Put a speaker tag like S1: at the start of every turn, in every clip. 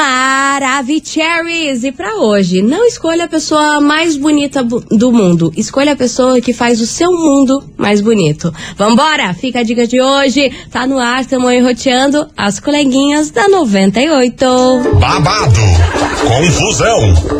S1: Maravicheries! E pra hoje, não escolha a pessoa mais bonita do mundo, escolha a pessoa que faz o seu mundo mais bonito. Vambora! Fica a dica de hoje, tá no ar, tamo enroteando as coleguinhas da 98.
S2: babado, confusão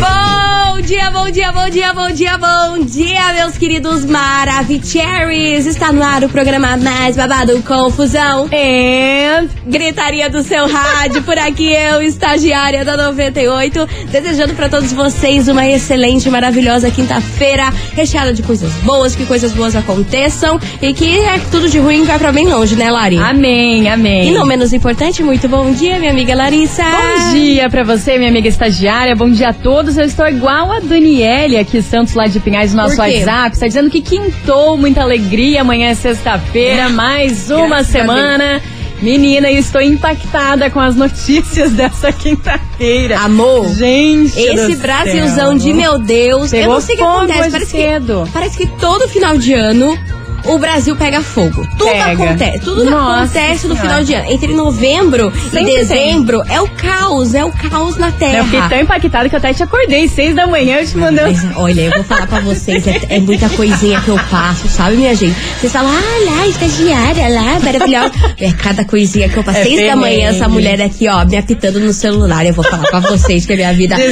S3: 放。
S1: Bom dia, bom dia, bom dia, bom dia, bom dia, meus queridos Maravicheries! Está no ar o programa mais babado Confusão e gritaria do seu rádio. Por aqui eu, estagiária da 98, desejando para todos vocês uma excelente, maravilhosa quinta-feira, recheada de coisas boas, que coisas boas aconteçam e que é tudo de ruim vai para bem longe, né, Lari?
S4: Amém, amém.
S1: E não menos importante, muito bom dia, minha amiga Larissa.
S4: Bom dia pra você, minha amiga estagiária. Bom dia a todos. Eu estou igual a Daniele aqui, Santos lá de Pinhais, no nosso? WhatsApp. Está dizendo que quintou, muita alegria. Amanhã é sexta-feira, mais uma
S1: Graças
S4: semana. Menina, eu estou impactada com as notícias dessa quinta-feira.
S1: Amor.
S4: Gente,
S1: Esse Brasilzão
S4: céu.
S1: de meu Deus. eu não sei o que acontece. Parece
S4: cedo.
S1: que, parece que todo final de ano o Brasil pega fogo. Tudo
S4: Pega.
S1: acontece. Tudo
S4: Nossa
S1: acontece no
S4: Senhora.
S1: final de ano. Entre novembro
S4: Sempre
S1: e dezembro é o caos. É o caos na Terra.
S4: Eu fiquei tão impactada que eu até te acordei. Seis da manhã eu te mandei.
S1: Mas, olha, eu vou falar pra vocês, é, é muita coisinha que eu passo, sabe, minha gente? Vocês falam, ah, lá, estagiária, lá, maravilhosa. É cada coisinha que eu passo.
S4: É
S1: Seis da manhã, essa mulher aqui, ó, me apitando no celular. Eu vou falar pra vocês que a minha vida não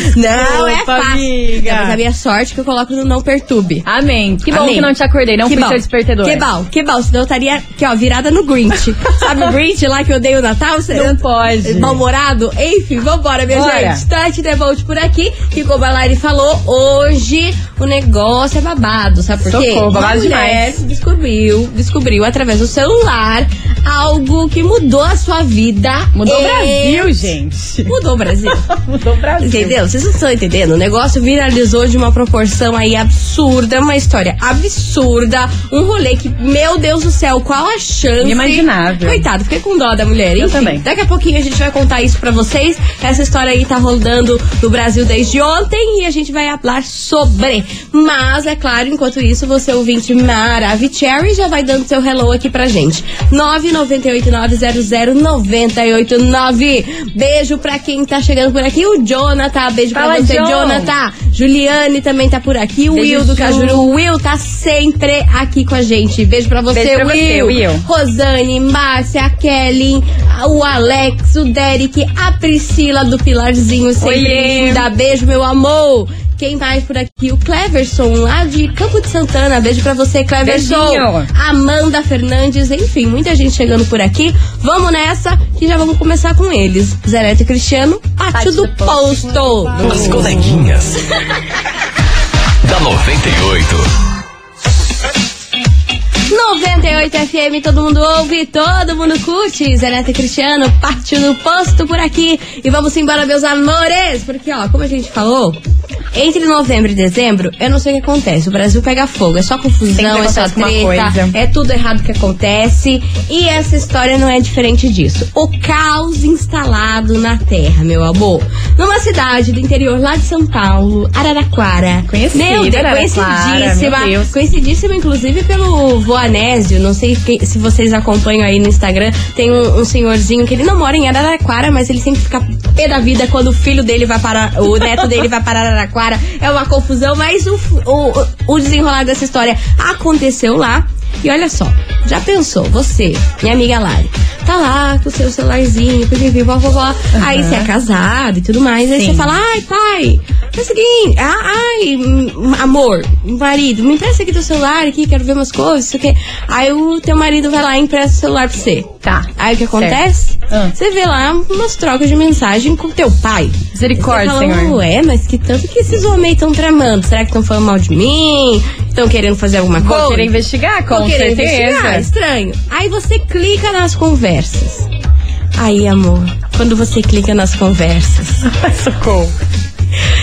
S1: é
S4: Desculpa,
S1: fácil.
S4: amiga.
S1: Mas a minha sorte é que eu coloco no não perturbe.
S4: Amém. Que bom
S1: Amém.
S4: que não te acordei, não
S1: que
S4: fui
S1: bom.
S4: seu despertador.
S1: Que bom, que bom. Senão eu estaria aqui, ó, virada no Grinch. Sabe o Grinch lá que eu dei o Natal? Você
S4: Não pode.
S1: Mal-humorado? Enfim, vambora, minha
S4: Bora.
S1: gente. Tati Devolt por aqui. Que como a Lari falou, hoje o negócio é babado. Sabe por quê?
S4: Socorro, babado demais.
S1: descobriu, descobriu através do celular algo que mudou a sua vida.
S4: Mudou o
S1: E-
S4: Brasil, gente.
S1: Mudou o Brasil.
S4: Mudou o Brasil.
S1: Entendeu? Vocês não estão entendendo? O negócio viralizou de uma proporção aí absurda, uma história absurda, um rolê que, meu Deus do céu, qual a chance?
S4: Inimaginável.
S1: Coitado, fiquei com dó da mulher.
S4: Eu
S1: Enfim,
S4: também.
S1: Daqui a pouquinho a gente vai contar isso pra vocês. Essa história aí tá rodando no Brasil desde ontem e a gente vai falar sobre. Mas, é claro, enquanto isso, você ouvinte Maravicherry já vai dando seu hello aqui pra gente. 998900989. Beijo pra quem tá chegando por aqui. O Jonathan, beijo
S4: Fala,
S1: pra você,
S4: John.
S1: Jonathan. Juliane também tá por aqui. O Will do
S4: Ju.
S1: Cajuru. O Will tá sempre aqui com a gente. Beijo pra você,
S4: Beijo pra você,
S1: Will.
S4: Will.
S1: Rosane, Márcia, a Kelly, o Alex, o Derek, a Priscila do Pilarzinho, sempre
S4: Oiê.
S1: linda. Beijo, meu amor. Quem mais por aqui? O Cleverson, lá de Campo de Santana. Beijo pra você, Cleverson.
S4: Beijinho.
S1: Amanda Fernandes, enfim, muita gente chegando por aqui. Vamos nessa, que já vamos começar com eles. Zé Neto e Cristiano, Pátio
S4: Pátio
S1: do
S4: do
S1: Posto.
S3: As coleguinhas. da 98.
S1: 98 FM, todo mundo ouve, todo mundo curte. E Cristiano, parte do posto por aqui. E vamos embora, meus amores. Porque, ó, como a gente falou, entre novembro e dezembro, eu não sei o que acontece. O Brasil pega fogo, é só confusão, é só treta,
S4: coisa.
S1: é tudo errado que acontece. E essa história não é diferente disso. O caos instalado na terra, meu amor. Numa cidade do interior lá de São Paulo, Araraquara.
S4: Conhecida,
S1: Meu Deus,
S4: Araraquara,
S1: conhecidíssima.
S4: meu Deus.
S1: Conhecidíssima, inclusive, pelo Voanésio. Não sei que- se vocês acompanham aí no Instagram. Tem um, um senhorzinho que ele não mora em Araraquara, mas ele sempre fica pé da vida quando o filho dele vai para. O neto dele vai para Araraquara. É uma confusão, mas o, o, o desenrolar dessa história aconteceu lá. E olha só, já pensou, você, minha amiga Lari, tá lá com o seu celularzinho, pipipi, vovó, aí você é casado e tudo mais, aí
S4: Sim.
S1: você fala, ai, pai, é o seguinte, ai, amor, marido, me empresta aqui teu celular aqui, quero ver umas coisas, isso aqui. Aí o teu marido vai lá e empresta o celular pra você.
S4: Tá.
S1: Aí o que acontece?
S4: Ah.
S1: Você vê lá umas trocas de mensagem com teu pai.
S4: Misericórdia,
S1: Você fala,
S4: senhor.
S1: Ué, mas que tanto que esses homens estão tramando? Será que estão falando mal de mim? Estão querendo fazer alguma coisa?
S4: Vou querer investigar, com
S1: Vou querer
S4: certeza.
S1: investigar, estranho. Aí você clica nas conversas. Aí, amor, quando você clica nas conversas,
S4: Socorro.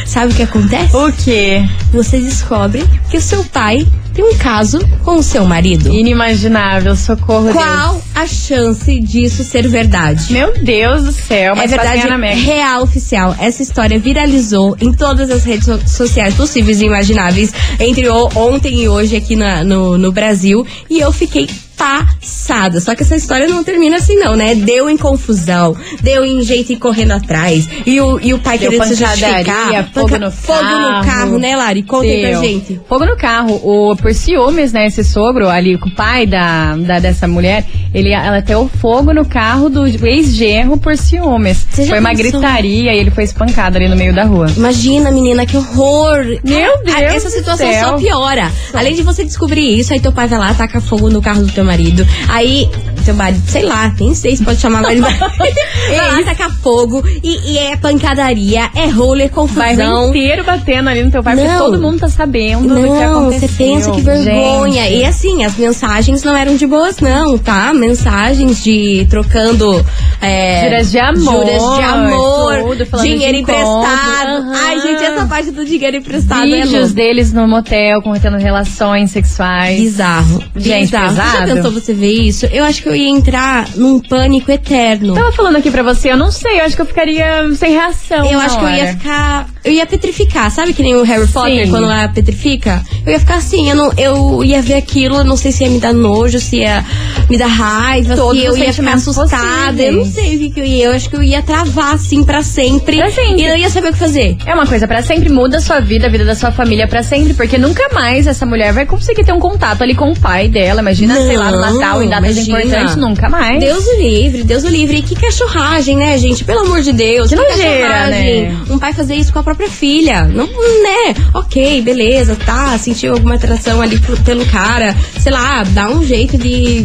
S1: Sabe o que acontece?
S4: O quê?
S1: Você descobre que o seu pai tem um caso com o seu marido.
S4: Inimaginável, socorro,
S1: Qual a chance disso ser verdade?
S4: Deus. Meu Deus do céu,
S1: É
S4: mas
S1: verdade
S4: na Mac.
S1: real oficial. Essa história viralizou em todas as redes so- sociais possíveis e imagináveis entre ontem e hoje aqui na- no, no Brasil. E eu fiquei passada. Só que essa história não termina assim, não, né? Deu em confusão, deu em jeito ir correndo atrás. E o, e o pai
S4: Deu
S1: querendo se justificar.
S4: fogo
S1: Panca-
S4: no
S1: fogo no
S4: carro.
S1: né, Lari? Conta aí pra gente.
S4: Fogo no carro. O, por ciúmes, né? Esse sogro ali, com o pai da, da- dessa mulher, ele, ela teve fogo no carro do ex-genro por ciúmes.
S1: Você
S4: Foi uma
S1: pensou?
S4: gritaria e ele foi espancado ali no meio da rua.
S1: Imagina, menina, que horror.
S4: Meu Deus
S1: Essa situação só piora. Além de você descobrir isso, aí teu pai vai lá, taca fogo no carro do teu marido. Aí, teu marido, sei lá, nem sei se pode chamar marido. vai lá, taca fogo. E, e é pancadaria, é roller,
S4: Vai
S1: confusão.
S4: inteiro batendo ali no teu pai, porque
S1: Não.
S4: todo mundo tá sabendo do que
S1: Não,
S4: aconteceu.
S1: você pensa que vergonha.
S4: Gente.
S1: E assim, as mensagens não eram de boas, não, tá? Mensagens de trocando. É,
S4: Juras de amor,
S1: Juras de amor.
S4: tudo,
S1: dinheiro
S4: de
S1: emprestado.
S4: Aham.
S1: Ai, gente, essa parte do dinheiro emprestado é
S4: Vídeos
S1: louco.
S4: deles no motel, cometendo relações sexuais.
S1: Bizarro.
S4: Gente,
S1: bizarro.
S4: Pesado.
S1: Tentou você ver isso? Eu acho que eu ia entrar num pânico eterno.
S4: Tava falando aqui pra você, eu não sei, eu acho que eu ficaria sem reação.
S1: eu acho que eu ia
S4: hora.
S1: ficar. Eu ia petrificar, sabe que nem o Harry Potter
S4: Sim.
S1: quando ela petrifica? Eu ia ficar assim, eu, não, eu ia ver aquilo, eu não sei se ia me dar nojo, se ia me dar raiva,
S4: Todos
S1: se eu ia ficar assustada. Eu não
S4: possíveis.
S1: sei o que, que eu ia. Eu acho que eu ia travar assim pra sempre.
S4: Pra sempre.
S1: E não ia saber o que fazer.
S4: É uma coisa pra sempre, muda a sua vida, a vida da sua família pra sempre, porque nunca mais essa mulher vai conseguir ter um contato ali com o pai dela. Imagina, sei lá, no
S1: Não,
S4: Natal, em datas importantes, nunca mais.
S1: Deus o livre, Deus o livre. E que cachorragem, né, gente? Pelo amor de Deus.
S4: Que nojeira,
S1: cachorragem.
S4: né?
S1: Um pai fazer isso com a própria filha. Não, né? Ok, beleza, tá. Sentiu alguma atração ali pelo cara. Sei lá, dá um jeito de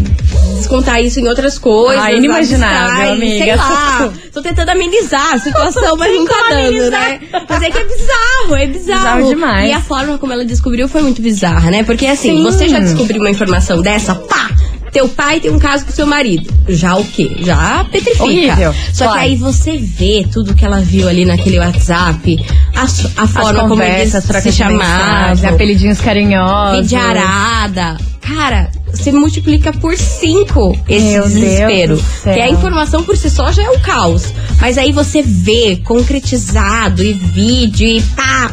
S1: descontar isso em outras coisas.
S4: Ah, inimaginável,
S1: abstrai, Sei
S4: amiga.
S1: lá. Tô tentando amenizar a situação, mas não tá dando,
S4: amenizar.
S1: né? Mas é que é bizarro, é bizarro.
S4: Bizarro demais.
S1: E a forma como ela descobriu foi muito bizarra, né? Porque assim,
S4: Sim.
S1: você já descobriu uma informação dessa, pá! Teu pai tem um caso com seu marido. Já o quê? Já petrifica.
S4: Horrível.
S1: Só
S4: Claro.
S1: que aí você vê tudo que ela viu ali naquele WhatsApp, a, a
S4: As
S1: forma como eles se chamavam,
S4: apelidinhos carinhosos.
S1: pediarada. Cara, você multiplica por cinco esse
S4: Meu
S1: desespero.
S4: do céu.
S1: Que a informação por si só já é um caos. Mas aí você vê concretizado e vídeo e pá.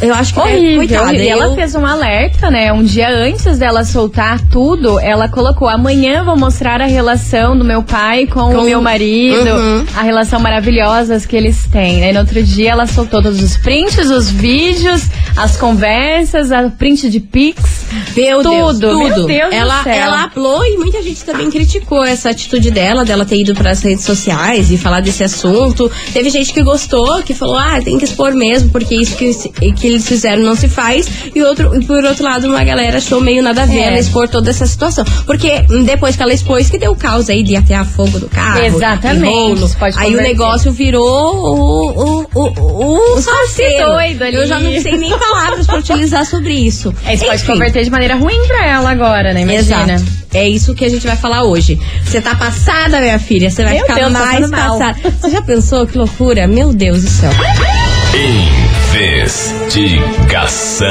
S1: Eu acho que é,
S4: Horrível,
S1: coitada.
S4: horrível. E ela
S1: eu-
S4: fez um alerta, né? Um dia antes dela soltar tudo, ela colocou: amanhã vou mostrar a relação do meu pai com,
S1: Com-
S4: o meu marido,
S1: Uhum.
S4: a relação maravilhosa que eles têm. Né? E no outro dia ela soltou todos os prints, os vídeos, as conversas, a print de pics.
S1: Meu Deus,
S4: Tudo, meu
S1: tudo.
S4: Deus do
S1: ela,
S4: céu.
S1: ela falou e muita gente também criticou essa atitude dela, dela ter ido para as redes sociais e falar desse assunto. Teve gente que gostou, que falou, ah, tem que expor mesmo, porque isso que, que eles fizeram não se faz. E, outro, e por outro lado, uma galera achou meio nada a ver
S4: É.
S1: ela expor toda essa situação. Porque hum, depois que ela expôs, que deu caos aí de atear fogo do carro.
S4: Exatamente,
S1: rolo. aí o
S4: converter.
S1: negócio virou o, o, o, o, o
S4: doido ali.
S1: Eu já não sei nem palavras pra utilizar sobre isso.
S4: É, isso pode
S1: Enfim.
S4: De maneira ruim pra ela agora, né? Imagina.
S1: Exato. É isso que a gente vai falar hoje. Você tá passada, minha filha. Você vai
S4: Meu
S1: ficar
S4: Deus,
S1: mais passada. Você já pensou que loucura? Meu Deus do céu.
S3: Investigação.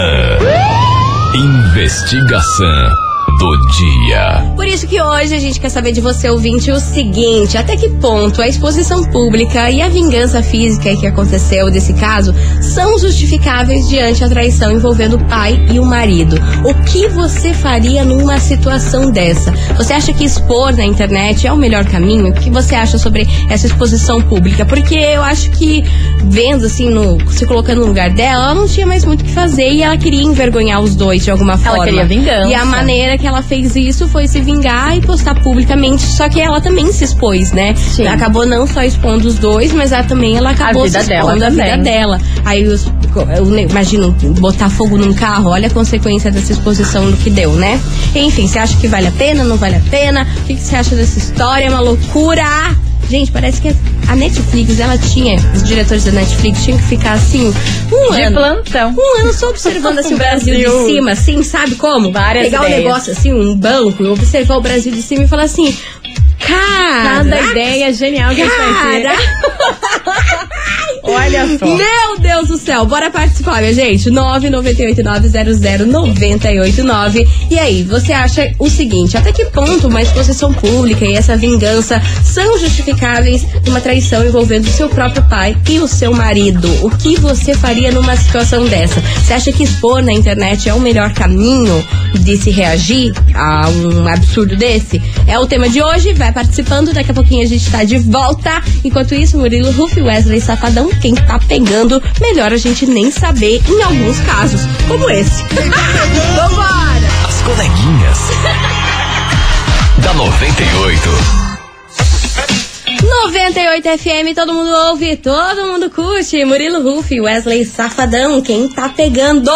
S3: Investigação do dia.
S1: Por isso que hoje a gente quer saber de você, ouvinte, o seguinte: até que ponto a exposição pública e a vingança física que aconteceu desse caso são justificáveis diante a traição envolvendo o pai e o marido? O que você faria numa situação dessa? Você acha que expor na internet é o melhor caminho? O que você acha sobre essa exposição pública? Porque eu acho que, vendo assim, no, se colocando no lugar dela, ela não tinha mais muito o que fazer e ela queria envergonhar os dois de alguma forma.
S4: queria vingança.
S1: E a maneira que ela fez isso foi se vingar e postar publicamente. Só que ela também se expôs, né?
S4: Sim.
S1: Acabou não só expondo os dois, mas ela também ela acabou
S4: vida
S1: se
S4: dela
S1: expondo a vida dela. Aí os, eu imagino botar fogo num carro, olha a consequência dessa exposição do que deu, né? Enfim, você acha que vale a pena? Não vale a pena? O que, que você acha dessa história? É uma loucura! Gente, parece que a Netflix, ela tinha, os diretores da Netflix tinham que ficar assim, um
S4: De
S1: ano.
S4: plantão.
S1: Um ano só observando assim, o Brasil,
S4: Brasil.
S1: de cima, assim, sabe como?
S4: Várias
S1: Pegar um
S4: ideias.
S1: negócio assim, um banco, observar o Brasil de cima e falar assim. Cara!
S4: Cada ideia genial que a gente vai ter.
S1: Cara!
S4: Olha só.
S1: Meu Deus do céu, bora participar, minha gente. 998900989. E aí, você acha o seguinte: até que ponto uma exposição pública e essa vingança são justificáveis numa traição envolvendo o seu próprio pai e o seu marido? O que você faria numa situação dessa? Você acha que expor na internet é o melhor caminho de se reagir a um absurdo desse? É o tema de hoje, vai participando, daqui a pouquinho a gente tá de volta. Enquanto isso, Murilo Ruff e Wesley Safadão, quem tá pegando, melhor a gente nem saber em alguns casos, como esse. Vambora!
S3: As coleguinhas. da 98.
S1: 98 FM, todo mundo ouve, todo mundo curte. Murilo Ruff, Wesley Safadão, quem tá pegando?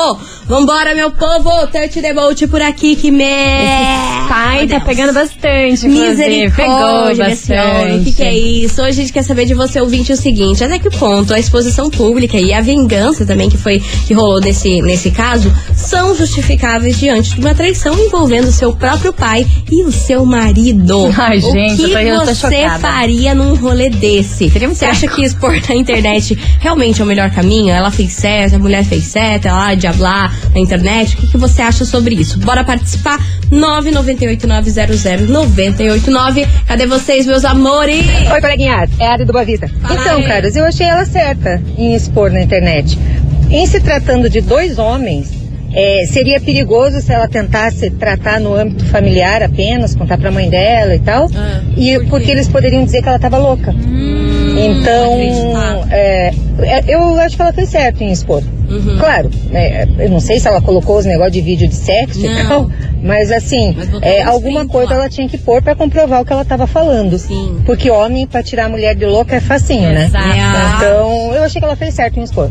S1: Vambora, meu povo, Touch the Bolt por aqui, que me...
S4: Pai tá pegando bastante,
S1: Misericórdia, homem. O
S4: bastante.
S1: que, que é isso? Hoje a gente quer saber de você, ouvinte, o seguinte: até que ponto a exposição pública e a vingança também que foi que rolou nesse, nesse caso são justificáveis diante de uma traição envolvendo o seu próprio pai e o seu marido?
S4: Ai, gente,
S1: o que
S4: eu tô- eu tô
S1: você
S4: chocada.
S1: faria num rolê desse? Você acha que expor na internet realmente é o melhor caminho? Ela fez certo, a mulher fez certo, ela hablar na internet. O que, que você acha sobre isso? Bora participar? 998900989. Cadê vocês, meus amores?
S5: Oi, coleguinhas. É a Ari do Boa Vista.
S1: Fala
S5: então,
S1: aí.
S5: caras, eu achei ela certa em expor na internet. Em se tratando de dois homens, é, seria perigoso se ela tentasse tratar no âmbito familiar apenas, contar pra mãe dela e tal.
S1: Ah,
S5: e
S1: por
S5: porque eles poderiam dizer que ela estava louca. então,
S1: acreditar.
S5: é, é, eu acho que ela fez certo em expor.
S1: Uhum.
S5: Claro, né, eu não sei se ela colocou os negócios de vídeo de sexo
S1: Não.
S5: e tal, mas assim,
S1: Mas
S5: é, alguma coisa
S1: lá.
S5: ela tinha que pôr pra comprovar o que ela estava falando.
S1: Sim.
S5: Porque homem, pra tirar a mulher de louca é facinho, né?
S4: Exato.
S5: Então, eu achei que ela fez certo em expor.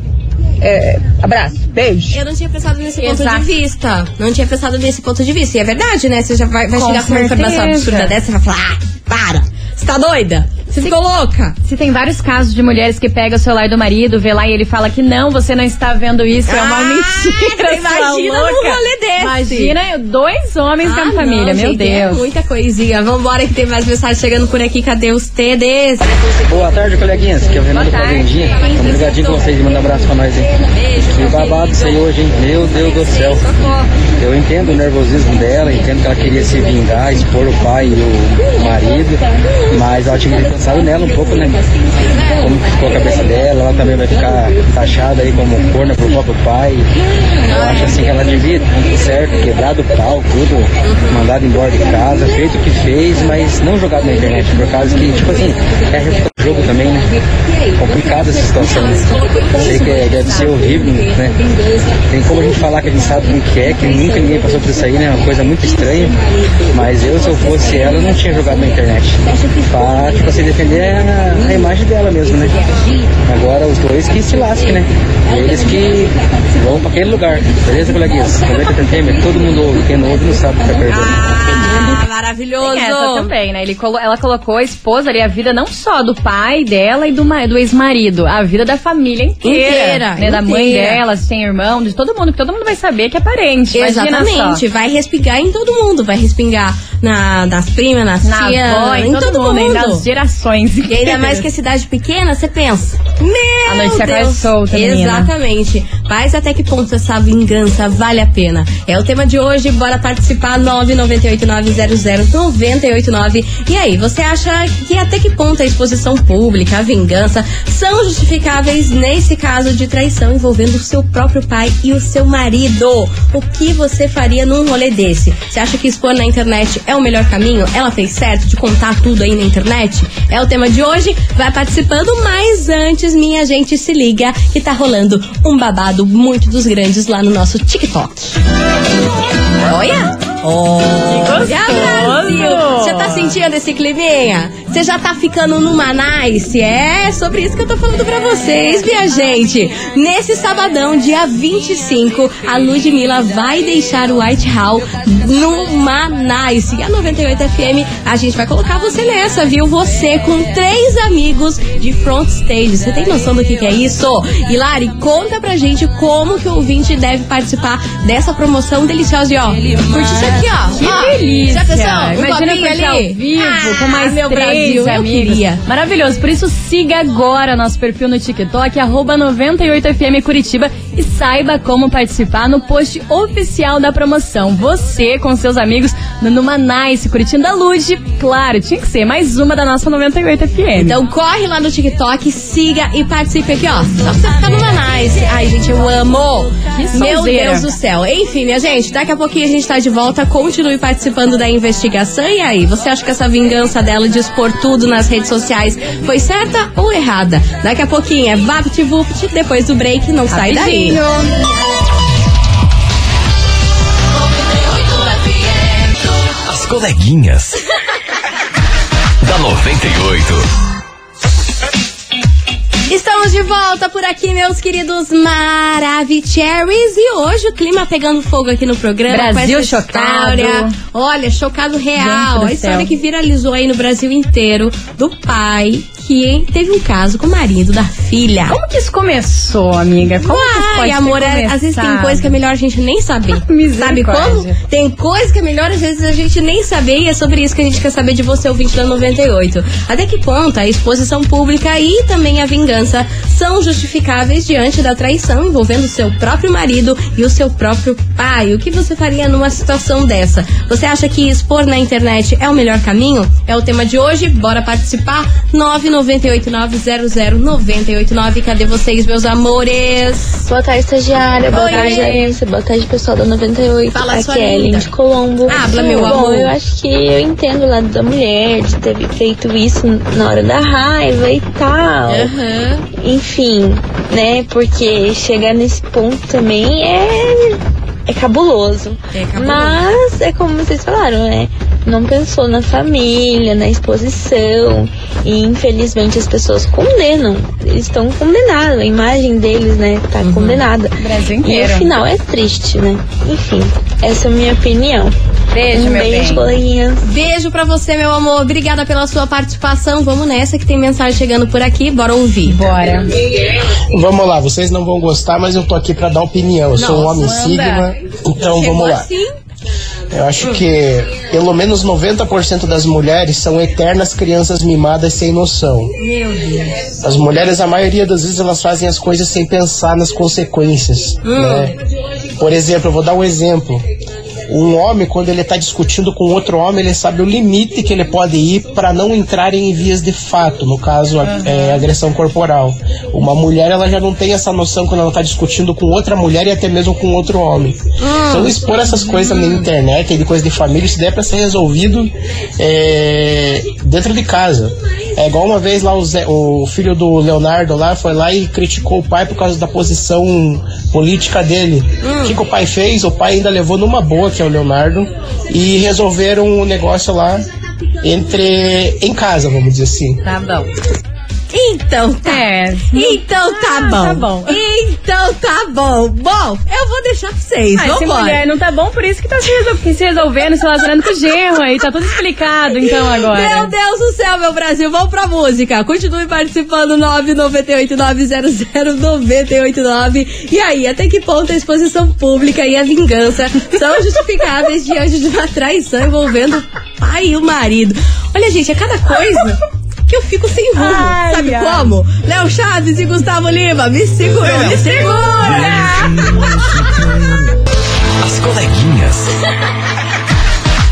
S5: É, abraço, beijo.
S1: Eu não tinha pensado nesse ponto
S4: Exato.
S1: de vista. Não tinha pensado nesse ponto de vista. E é verdade, né? Você já vai, vai chegar com uma informação absurda dessa e vai falar: ah, para! Você tá doida? Você ficou louca?
S4: Se tem vários casos de mulheres que pegam o celular do marido, vê lá e ele fala que não, você não está vendo isso, é uma
S1: Ah,
S4: mentira.
S1: imagina
S4: louca.
S1: rolê desse.
S4: Imagina dois homens com
S1: Ah,
S4: a família,
S1: não,
S4: meu
S1: gente, É
S4: Deus.
S1: muita coisinha. Vambora que tem mais mensagem chegando por aqui. Cadê os TDs?
S6: Boa tarde, coleguinhas. Aqui é o Renato. Fazendinha. Tamo ligadinho com vocês. Manda um abraço pra nós aí.
S1: Beijo.
S6: Que babado isso aí hoje, hein? Meu Deus do céu. Eu entendo o nervosismo dela, entendo que ela queria se vingar, expor o pai e o marido, mas ela tinha que ter pensado nela um pouco, né? Como ficou a cabeça dela, ela também vai ficar taxada aí como corna pro próprio pai. Eu acho assim que ela devia, certo, quebrado o pau, tudo, mandado embora de casa, feito o que fez, mas não jogado na internet, por causa que, tipo assim, é a jogo também, né? Complicada essa situação, né? Sei que é- deve ser horrível, né? Tem como a gente falar que a gente sabe como que é, que nunca ninguém passou por isso aí, né? É uma coisa muito estranha. Mas eu, se eu fosse ela, não tinha jogado na internet. Pra, tipo assim, defender a, a imagem dela mesmo, né? Agora os dois que se lasquem, né? Eles que vão pra aquele lugar. Beleza, coleguinhas? 90 FM, todo mundo ouve. Quem não ouve não sabe o que tá perdendo.
S1: Ah, maravilhoso.
S4: Tem essa também, né? Ele colo- ela colocou a esposa ali, a vida não só do pai dela e do, do ex-marido, a vida da família inteira.
S1: Inteira,
S4: né? Da mãe dela, se tem irmão, de todo mundo, que todo mundo vai saber que é parente. Imagina
S1: Exatamente.
S4: só.
S1: Vai respingar em todo mundo. Vai respingar na, nas primas, nas
S4: Na
S1: tias,
S4: avó, em todo,
S1: todo,
S4: mundo,
S1: mundo.
S4: nas gerações.
S1: E ainda mais que a cidade pequena, você pensa. Meu
S4: A notícia
S1: Deus.
S4: solta, menina.
S1: Exatamente. Mas até que ponto essa vingança vale a pena? É o tema de hoje. Bora participar. 998900989. E aí, você acha que até que ponto a exposição pública, a vingança, são justificáveis nesse caso de traição envolvendo o seu próprio pai e o seu marido? O que você faria num rolê desse? Você acha que expor na internet é o melhor caminho? Ela fez certo de contar tudo aí na internet? É o tema de hoje. Vai participando, mas antes, minha gente, se liga que tá rolando um babado muito dos grandes lá no nosso TikTok. Olha! Olha, Você tá sentindo esse climinha? Você já tá ficando numa nice? É sobre isso que eu tô falando pra vocês, minha gente. Nesse sabadão, dia 25, a Ludmilla vai deixar o White Hall numa nice. E a 98 FM, a gente vai colocar você nessa, viu? Você com três amigos de front stage. Você tem noção do que, que é isso? E Lari, conta pra gente como que o ouvinte deve participar dessa promoção deliciosa. E ó, curte isso aqui, ó.
S4: Que
S1: Ó,
S4: delícia.
S1: Já pensou? Um
S4: Imagina
S1: copinho
S4: ao vivo
S1: Ah,
S4: com mais
S1: meu
S4: três
S1: Brasil, eu
S4: amigos.
S1: queria.
S4: Maravilhoso. Por isso, siga agora nosso perfil no TikTok, arroba 98FM Curitiba e saiba como participar no post oficial da promoção. Você com seus amigos no Numa Nice, curtindo a Lude. Claro, tinha que ser mais uma da nossa 98FM.
S1: Então corre lá no TikTok, siga e participe aqui, ó. Só pra você ficar numa nice. Ai, gente, eu amo. Meu. Deus do céu. Enfim, minha gente, daqui a pouquinho a gente tá de volta. Continue participando da investigação. E aí, você acha que essa vingança dela de expor tudo nas redes sociais foi certa ou errada? Daqui a pouquinho é VaptVupt, depois do break, não sai daí.
S3: As coleguinhas. da 98.
S1: Estamos de volta por aqui, meus queridos Maravicheries. E hoje o clima pegando fogo aqui no programa.
S4: Brasil chocado.
S1: História. Olha, chocado real. A história
S4: céu.
S1: que viralizou aí no Brasil inteiro do pai que teve um caso com o marido da filha.
S4: Como que isso começou, amiga? Como que isso
S1: Ai,
S4: pode
S1: amor, é- às vezes tem coisa que é melhor a gente nem saber. Sabe como? Tem coisa que é melhor às vezes a gente nem saber e é sobre isso que a gente quer saber de você, ouvinte da 98. Até que ponto a exposição pública e também a vingança são justificáveis diante da traição envolvendo o seu próprio marido e o seu próprio pai? O que você faria numa situação dessa? Você acha que expor na internet é o melhor caminho? É o tema de hoje. Bora participar? 998900989. Cadê vocês, meus amores?
S7: Boa tarde, estagiária. Boa
S1: Oi.
S7: tarde, Alice. Boa tarde, pessoal da 98.
S1: Fala,
S7: Aqui é Ellen de Colombo.
S1: Habla, meu
S7: Bom,
S1: amor.
S7: eu acho que eu entendo o lado da mulher de ter feito isso na hora da raiva e tal.
S1: Aham.
S7: Enfim, né? Porque chegar nesse ponto também é, é cabuloso.
S1: É cabuloso.
S7: Mas é como vocês falaram, né? Não pensou na família, na exposição. E infelizmente as pessoas condenam. Eles estão condenados. A imagem deles, né? Tá condenada.
S4: O Brasil
S7: E
S4: inteiro.
S7: o final é triste, né? Enfim, essa é a minha opinião.
S4: Beijo,
S7: um
S4: meu
S7: beijo,
S4: bem.
S7: coleguinhas.
S1: Beijo pra você, meu amor. Obrigada pela sua participação. Vamos nessa que tem mensagem chegando por aqui. Bora ouvir.
S4: Bora.
S8: Vamos lá, vocês não vão gostar, mas eu tô aqui pra dar opinião. Eu sou um homem
S4: Nossa,
S8: sigma, então
S1: Chegou
S8: vamos lá.
S1: assim?
S8: Eu acho que pelo menos 90% das mulheres são eternas crianças mimadas sem noção.
S1: Meu Deus.
S8: As mulheres, a maioria das vezes, elas fazem as coisas sem pensar nas consequências. Né? Por exemplo, eu vou dar um exemplo. Um homem, quando ele está discutindo com outro homem, ele sabe o limite que ele pode ir para não entrar em vias de fato, no caso, é, agressão corporal. Uma mulher, ela já não tem essa noção quando ela está discutindo com outra mulher e até mesmo com outro homem. Então, expor essas coisas na internet, de coisa de família, isso daí é para ser resolvido é, dentro de casa. É igual uma vez lá o, Zé- o filho do Leonardo lá foi lá e criticou o pai por causa da posição política dele. O que, que o pai fez? O pai ainda levou numa boa, que é o Leonardo, e resolveram o negócio lá entre em casa, vamos dizer assim.
S4: Tá bom.
S1: Então tá.
S4: É.
S1: Então tá
S4: Ah,
S1: bom.
S4: tá bom.
S1: Então tá bom. Bom, eu vou deixar pra vocês.
S4: Ah, se mulher não tá bom, por isso que tá se, resol- se resolvendo, se relacionando com o genro aí. Tá tudo explicado, então, agora.
S1: Meu Deus do céu, meu Brasil, vamos pra música. Continue participando, 998-900-989. E aí, até que ponto a exposição pública e a vingança são justificáveis diante de uma traição envolvendo o pai e o marido? Olha, gente, é cada coisa que eu fico sem rumo.
S4: Ai,
S1: Sabe
S4: ai.
S1: como? Léo Chaves e Gustavo Lima, me segura, me segura!
S3: As coleguinhas.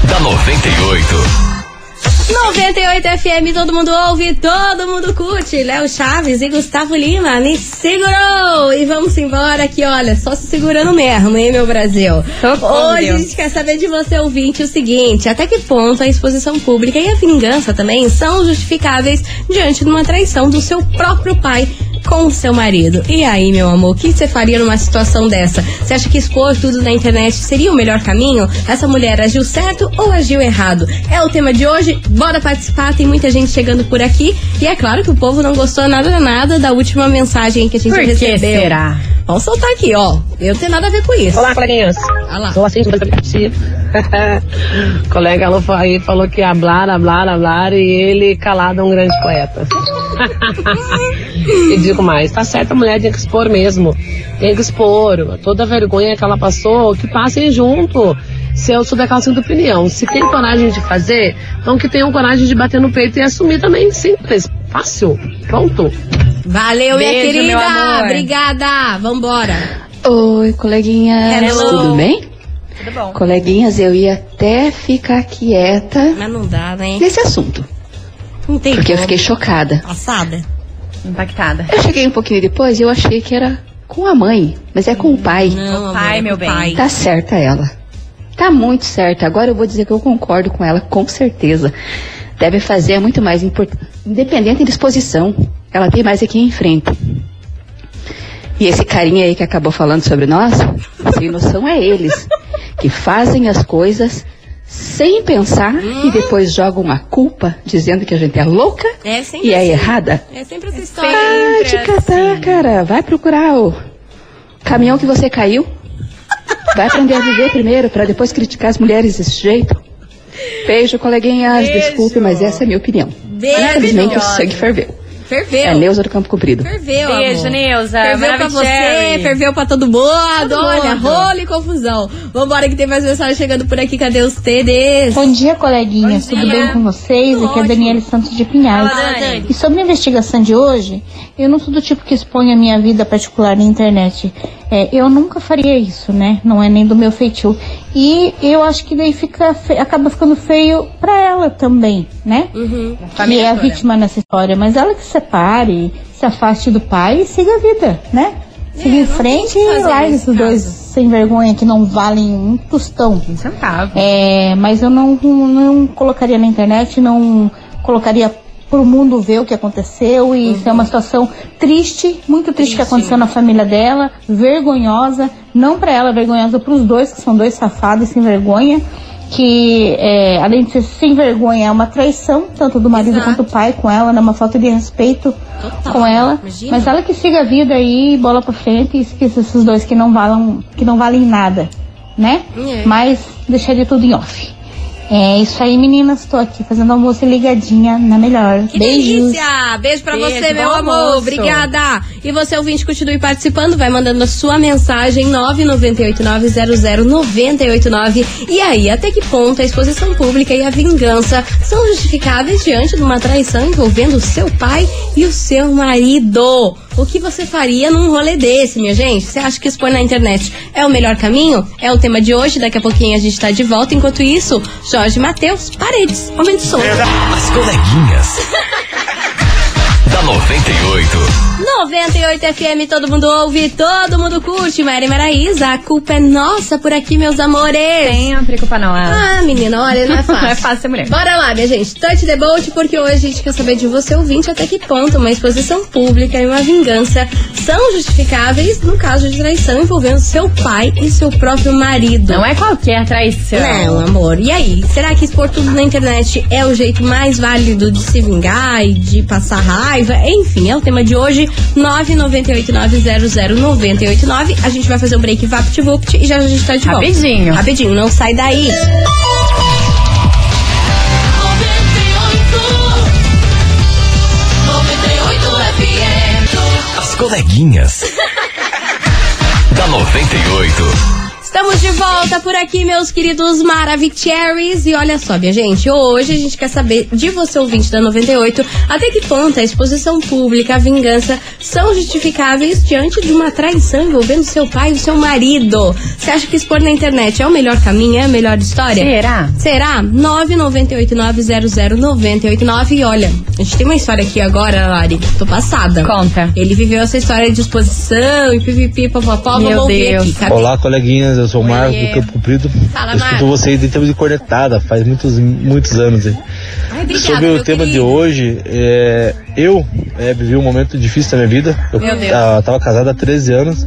S3: da 98.
S1: 98 FM, todo mundo ouve, todo mundo curte. Léo Chaves e Gustavo Lima, me segurou! E vamos embora aqui, olha, só se segurando mesmo, hein, meu Brasil?
S4: Socorro,
S1: Hoje a gente quer saber de você, ouvinte, o seguinte: até que ponto a exposição pública e a vingança também são justificáveis diante de uma traição do seu próprio pai com o seu marido? E aí, meu amor, o que você faria numa situação dessa? Você acha que expor tudo na internet seria o melhor caminho? Essa mulher agiu certo ou agiu errado? É o tema de hoje. Bora participar, tem muita gente chegando por aqui. E é claro que o povo não gostou nada nada da última mensagem que a gente
S4: Por que
S1: recebeu.
S4: será?
S1: Vamos soltar aqui, ó. Eu não tenho nada a ver com isso.
S9: Olá, coleguinhas.
S1: Olha lá.
S9: Tô assistindo o aplicativo. o colega Alô aí falou que hablar, hablar, hablar e ele calado é um grande poeta. e digo mais, tá certo, a mulher tem que expor mesmo. Tem que expor. Toda a vergonha que ela passou, que passem junto. Se eu sou daquela segunda opinião, se tem coragem de fazer, então que tenham coragem de bater no peito e assumir também. Simples, fácil, pronto.
S1: Valeu, minha
S4: Beijo,
S1: querida.
S4: meu amor.
S1: Obrigada. Vambora.
S10: Oi, coleguinhas.
S1: Hello.
S10: Tudo bem?
S4: Tudo bom.
S10: Coleguinhas, eu ia até ficar quieta
S1: Mas não dá, né?
S10: nesse assunto,
S1: Não tem
S10: porque eu
S1: como.
S10: fiquei chocada.
S1: Passada.
S4: Impactada.
S10: Eu cheguei um pouquinho depois e eu achei que era com a mãe, mas é com o pai.
S1: Não,
S4: pai,
S1: amor,
S4: meu bem.
S1: pai.
S10: Tá certa ela. Tá muito certa. Agora eu vou dizer que eu concordo com ela, com certeza. Deve fazer muito mais importante. Independente de disposição. Ela tem mais aqui em frente. E esse carinha aí que acabou falando sobre nós, sem noção é eles. Que fazem as coisas sem pensar e depois jogam a culpa dizendo que a gente é louca
S1: É
S10: e é
S1: assim.
S10: errada.
S1: É sempre essa história.
S10: Ah, te catar, cara. Vai procurar o caminhão que você caiu. Vai aprender a viver primeiro, pra depois criticar as mulheres desse jeito. Beijo, coleguinhas.
S4: Beijo.
S10: Desculpe, mas essa é a minha opinião.
S1: Beijo.
S10: Infelizmente, o sangue ferveu.
S1: Ferveu.
S10: É Neuza do Campo Comprido.
S1: Ferveu,
S4: Beijo,
S1: amor.
S4: Neuza.
S1: Ferveu pra você, ferveu pra todo mundo. Olha,
S4: mundo.
S1: rolo e confusão. Vambora que tem mais mensagem chegando por aqui. Cadê os TDs?
S11: Bom dia, coleguinhas.
S1: Bom
S11: Tudo bem com vocês?
S1: Tudo
S11: Aqui é a
S1: ótimo.
S11: Daniela Santos de Pinhais.
S1: Dani.
S11: E sobre a investigação de hoje, eu não sou do tipo que expõe a minha vida particular na internet. É, eu nunca faria isso, né? Não é nem do meu feitio. E eu acho que daí fica fe- acaba ficando feio pra ela também, né?
S1: Uhum.
S11: Que é a vítima nessa história. Mas ela que separe, se afaste do pai e siga a vida, né? Siga
S1: É,
S11: em frente e largue
S1: nesse
S11: esses dois
S1: caso.
S11: sem vergonha que não valem um tostão.
S4: Um centavo.
S11: É, mas eu não, não colocaria na internet, não colocaria pro mundo ver o que aconteceu e isso é uma situação triste, muito triste, que aconteceu na família dela, vergonhosa, não pra ela, vergonhosa pros dois, que são dois safados sem vergonha, que é, além de ser sem vergonha, é uma traição, tanto do marido
S1: Exato.
S11: quanto do pai com ela, né, uma falta de respeito
S1: Total,
S11: com ela,
S1: imagina.
S11: mas ela que siga a vida aí, bola pra frente e esqueça esses dois que não valem, que não valem nada, né?
S1: É.
S11: Mas deixaria tudo em off. É isso aí, meninas. Tô aqui fazendo almoço ligadinha na melhor.
S1: Que
S11: Beijos.
S1: delícia! Beijo pra
S4: Beijo,
S1: você, meu amor.
S4: almoço.
S1: Obrigada. E você, ouvinte, continue participando. Vai mandando a sua mensagem 998900989. E aí, até que ponto a exposição pública e a vingança são justificáveis diante de uma traição envolvendo o seu pai e o seu marido? O que você faria num rolê desse, minha gente? Você acha que expor na internet é o melhor caminho? É o tema de hoje. Daqui a pouquinho a gente tá de volta. Enquanto isso, Jorge Matheus, Paredes, Homem de Som.
S3: As coleguinhas. da 98.
S1: 98 FM, todo mundo ouve, todo mundo curte. Mary Maraísa, a culpa é nossa por aqui, meus amores.
S4: Sempre culpa não.
S1: Ah, menina, olha, não é fácil.
S4: Não é fácil ser mulher.
S1: Bora lá, minha gente. Touch the boat, porque hoje a gente quer saber de você, ouvinte, até que ponto uma exposição pública e uma vingança são justificáveis no caso de traição envolvendo seu pai e seu próprio marido.
S4: Não é qualquer traição.
S1: Não, amor. E aí? Será que expor tudo na internet é o jeito mais válido de se vingar e de passar raiva? Enfim, é o tema de hoje. 998900989. A gente vai fazer um break VaptVupt e já a gente tá de volta.
S4: Rapidinho.
S1: Rapidinho, não sai daí.
S3: As coleguinhas. da 98.
S1: Estamos de volta por aqui, meus queridos Maravicheries. E olha só, minha gente, hoje a gente quer saber de você, ouvinte da 98, até que ponto a exposição pública, a vingança são justificáveis diante de uma traição envolvendo seu pai e seu marido. Você acha que expor na internet é o melhor caminho, é a melhor história?
S4: Será?
S1: Será? 998900989. E olha, a gente tem uma história aqui agora, Lari. Tô passada.
S4: Conta.
S1: Ele viveu essa história de exposição e pipipi, popopó.
S4: Meu Deus.
S1: aqui.
S12: Olá, coleguinhas, eu sou o Marcos do Campo Comprido.
S1: Fala,
S12: eu escuto vocês em termos de cornetada, faz muitos, muitos anos. Hein?
S1: Ai,
S12: Sobre o tema de
S1: querido.
S12: hoje, é, eu é, vivi um momento difícil da minha vida. Eu
S1: Meu Deus.
S12: ta- tava casado há 13 anos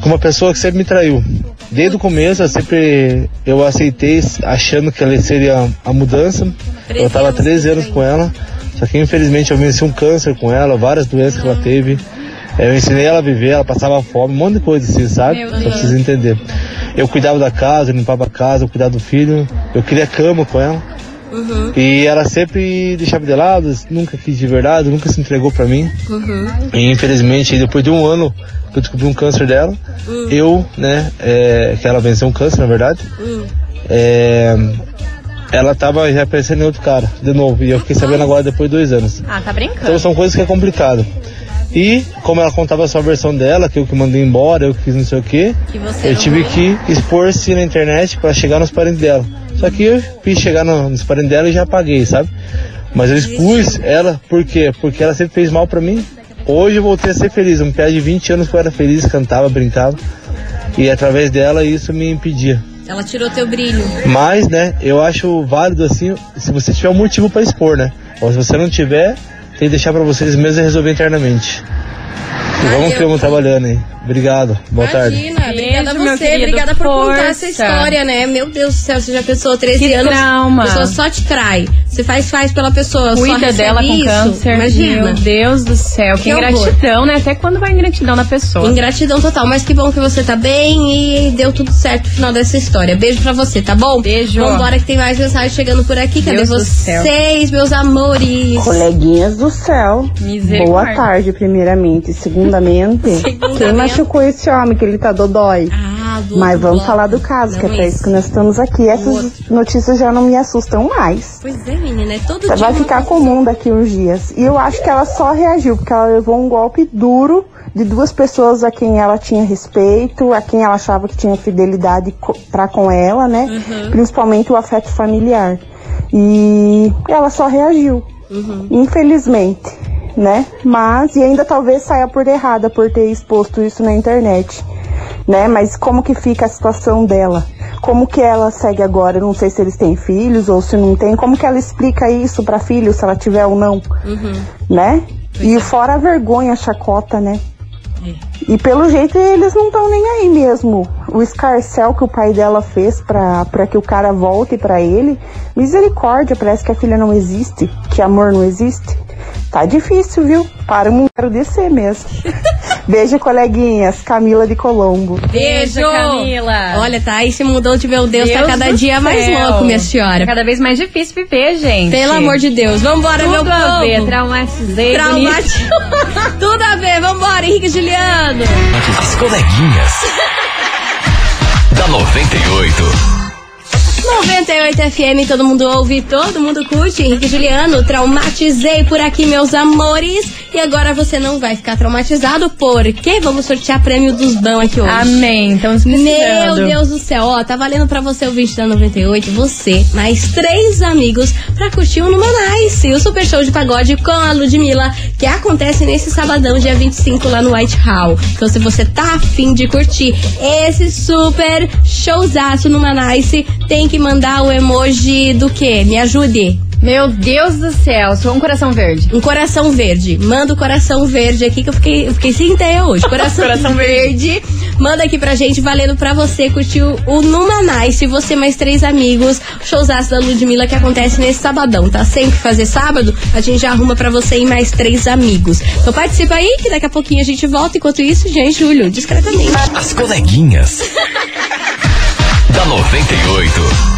S12: com uma pessoa que sempre me traiu. Desde o começo, eu sempre eu aceitei achando que ela seria a mudança.
S1: 13
S12: eu tava
S1: anos
S12: 13 anos com ela, só que infelizmente eu venci um câncer com ela, várias doenças que ela teve. Eu ensinei ela a viver, ela passava fome, um monte de coisa assim, sabe? Só precisa entender. Eu cuidava da casa, eu limpava a casa, eu cuidava do filho, eu queria cama com ela.
S1: Uhum.
S12: E ela sempre deixava de lado, nunca quis de verdade, nunca se entregou pra mim.
S1: Uhum.
S12: E infelizmente, depois de um ano que eu descobri um câncer dela,
S1: Hum.
S12: eu, né, é, que ela venceu um câncer, na verdade, é, ela tava já aparecendo em outro cara, de novo. E eu fiquei sabendo agora depois de dois anos.
S4: Ah, tá brincando.
S12: Então são coisas que é complicado. E como ela contava só a versão dela, que eu que mandei embora, eu que fiz não sei o quê,
S1: Que
S12: eu tive
S1: viu.
S12: que expor-se na internet para chegar nos parentes dela. Só que eu fiz chegar no- nos parentes dela e já paguei, sabe? Mas eu expus ela, por quê? Porque ela sempre fez mal pra mim. Hoje eu voltei a ser feliz. Um piá de 20 anos que eu era feliz, cantava, brincava. E através dela isso me impedia.
S1: Ela tirou teu brilho.
S12: Mas, né, eu acho válido assim, se você tiver um motivo pra expor, né? Ou se você não tiver, que deixar pra vocês mesmos resolver internamente. E vamos que vamos trabalhando aí. Obrigado. Boa tarde.
S1: Imagina, obrigada a você,
S4: querido.
S1: obrigada por contar essa
S4: Força.
S1: história, né? Meu Deus do céu, você já pensou 13
S4: Que
S1: anos,
S4: trauma.
S1: a pessoa só te trai. Você faz, faz pela pessoa,
S4: Cuida dela com
S1: isso.
S4: câncer.
S1: Imagina.
S4: Meu Deus do céu. Que,
S1: Que horror.
S4: ingratidão, né? Até quando vai ingratidão na pessoa.
S1: Ingratidão total, mas que bom que você tá bem e deu tudo certo no final dessa história. Beijo pra você, tá bom?
S4: Beijo.
S1: Vambora que tem mais mensagens chegando por aqui. Cadê
S4: Deus
S1: vocês, meus amores?
S13: Coleguinhas do céu. Boa tarde, primeiramente. Segundamente,
S1: Segundamente.
S13: Quem machucou esse homem que ele tá dodói?
S1: Ah, do
S13: Mas
S1: outro
S13: vamos
S1: bloco.
S13: falar do caso, que é
S1: Não,
S13: pra isso que nós estamos aqui. Essas notícias já não me assustam mais.
S1: Pois é, menina, é todo dia.
S13: Vai ficar comum daqui uns dias. E eu acho que ela só reagiu, porque ela levou um golpe duro de duas pessoas a quem ela tinha respeito, a quem ela achava que tinha fidelidade pra com ela, né?
S1: Uhum.
S13: Principalmente o afeto familiar. E ela só reagiu.
S1: Uhum.
S13: Infelizmente, né? Mas, e ainda talvez saia por errada por ter exposto isso na internet, né? Mas como que fica a situação dela? Como que ela segue agora? Eu Não sei se eles têm filhos ou se não tem. Como que ela explica isso pra filho, se ela tiver ou não,
S1: Uhum.
S13: né? E fora a vergonha, a chacota, né? E pelo jeito eles não estão nem aí mesmo. O escarcel que o pai dela fez pra que o cara volte pra ele, misericórdia, parece que a filha não existe, que amor não existe. Tá difícil, viu? Para o mundo descer mesmo. Beijo, coleguinhas. Camila de Colombo.
S1: Beijo,
S4: Camila.
S1: Olha, tá aí se mudou de meu Deus, tá
S4: Deus
S1: cada
S4: do
S1: dia mais
S4: céu.
S1: louco, minha senhora.
S4: É cada vez mais difícil viver, gente.
S1: Pelo amor de Deus. Vambora,
S4: Tudo
S1: meu
S4: a ver,
S1: povo.
S4: traumatizei.
S1: Traumati... Tudo a ver, vambora, Henrique e Juliano.
S3: As coleguinhas. da 98.
S1: 98 FM, todo mundo ouve, todo mundo curte. Henrique Juliano, traumatizei por aqui, meus amores. E agora você não vai ficar traumatizado, porque vamos sortear prêmio dos bão aqui hoje.
S4: Amém. Estamos
S1: Meu. Deus do céu, ó, tá valendo pra você o 20 da 98, você, mais três amigos pra curtir o Numa Nice, o super show de pagode com a Ludmilla, que acontece nesse sabadão, dia 25, lá no White Hall. Então, se você tá afim de curtir esse super showzaço Numa Nice, tem que mandar o emoji do quê? Me ajude.
S4: Meu Deus do céu, sou um coração verde.
S1: Um coração verde. Manda o coração verde aqui que eu fiquei, eu fiquei sem ideia hoje. Coração,
S4: Coração
S1: verde. Manda aqui pra gente, valendo pra você curtir o, o Numa Nice. Você mais três amigos. Showzaço da Ludmilla que acontece nesse sabadão, tá? Sempre fazer sábado, a gente já arruma pra você e mais três amigos. Então participa aí que daqui a pouquinho a gente volta. Enquanto isso, já em julho, discretamente.
S3: As coleguinhas. da 98.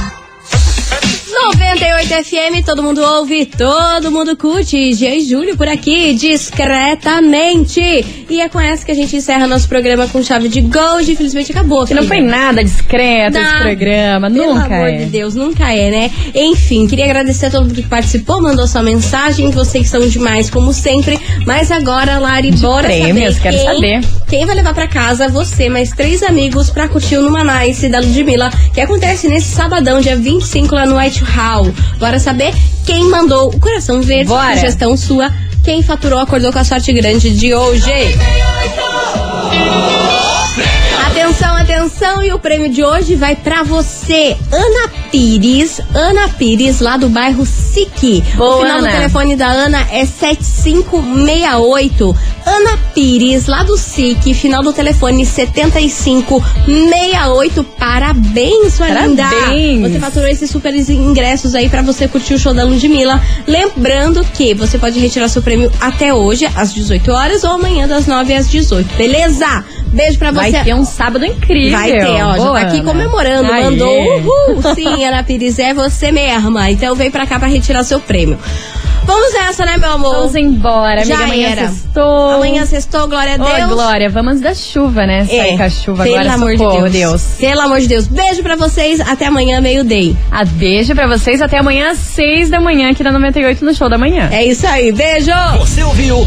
S1: 98 FM, todo mundo ouve, todo mundo curte. G e Júlio por aqui, discretamente. E é com essa que a gente encerra nosso programa com chave de gold. Infelizmente acabou.
S4: Que não foi nada discreto esse programa,
S1: Pelo
S4: nunca
S1: amor
S4: é.
S1: de Deus, nunca é, né? Enfim, queria agradecer a todo mundo que participou, mandou sua mensagem. Vocês são demais, como sempre. Mas agora, Lari, bora
S4: prêmios,
S1: saber
S4: quero
S1: quem,
S4: saber.
S1: Quem vai levar pra casa você, mais três amigos, pra curtir o Numa Nice da Ludmilla, que acontece nesse sabadão, dia 25, lá no White Hall. Bora saber quem mandou o coração verde,
S4: Bora.
S1: sugestão sua. Quem faturou, acordou com a sorte grande de hoje. Atenção, atenção, e o prêmio de hoje vai pra você, Ana Pires, Ana Pires, lá do bairro Sique. o final
S4: Ana.
S1: do telefone da Ana é 7568. Ana Pires, lá do SIC, final do telefone 7568. Parabéns, sua linda!
S4: Parabéns.
S1: Você faturou esses super ingressos aí pra você curtir o show da Ludmilla. Lembrando que você pode retirar seu prêmio até hoje, às 18 horas, ou amanhã, das 9 às 18, beleza? Beijo pra
S4: Vai
S1: você.
S4: ter um sábado incrível.
S1: Vai ter, ó. já
S4: Boa,
S1: tá aqui
S4: Ana.
S1: comemorando.
S4: Aê.
S1: Mandou uhul, sim. Ana Pires, é você mesma. Então vem pra cá pra retirar seu prêmio. Vamos nessa, né, meu amor?
S4: Vamos embora, amiga.
S1: Já
S4: amanhã
S1: era.
S4: sextou.
S1: Amanhã sextou, glória a Deus.
S4: Ô, Glória, vamos da chuva, né? Sai com a chuva
S1: pelo
S4: agora,
S1: amor
S4: socorro,
S1: de Deus.
S4: Deus.
S1: Pelo amor de Deus. Beijo pra vocês. Até amanhã, meio-day.
S4: A beijo pra vocês. Até amanhã às 6 da manhã aqui na 98 no show da manhã.
S1: É isso aí. Beijo!
S3: Você ouviu?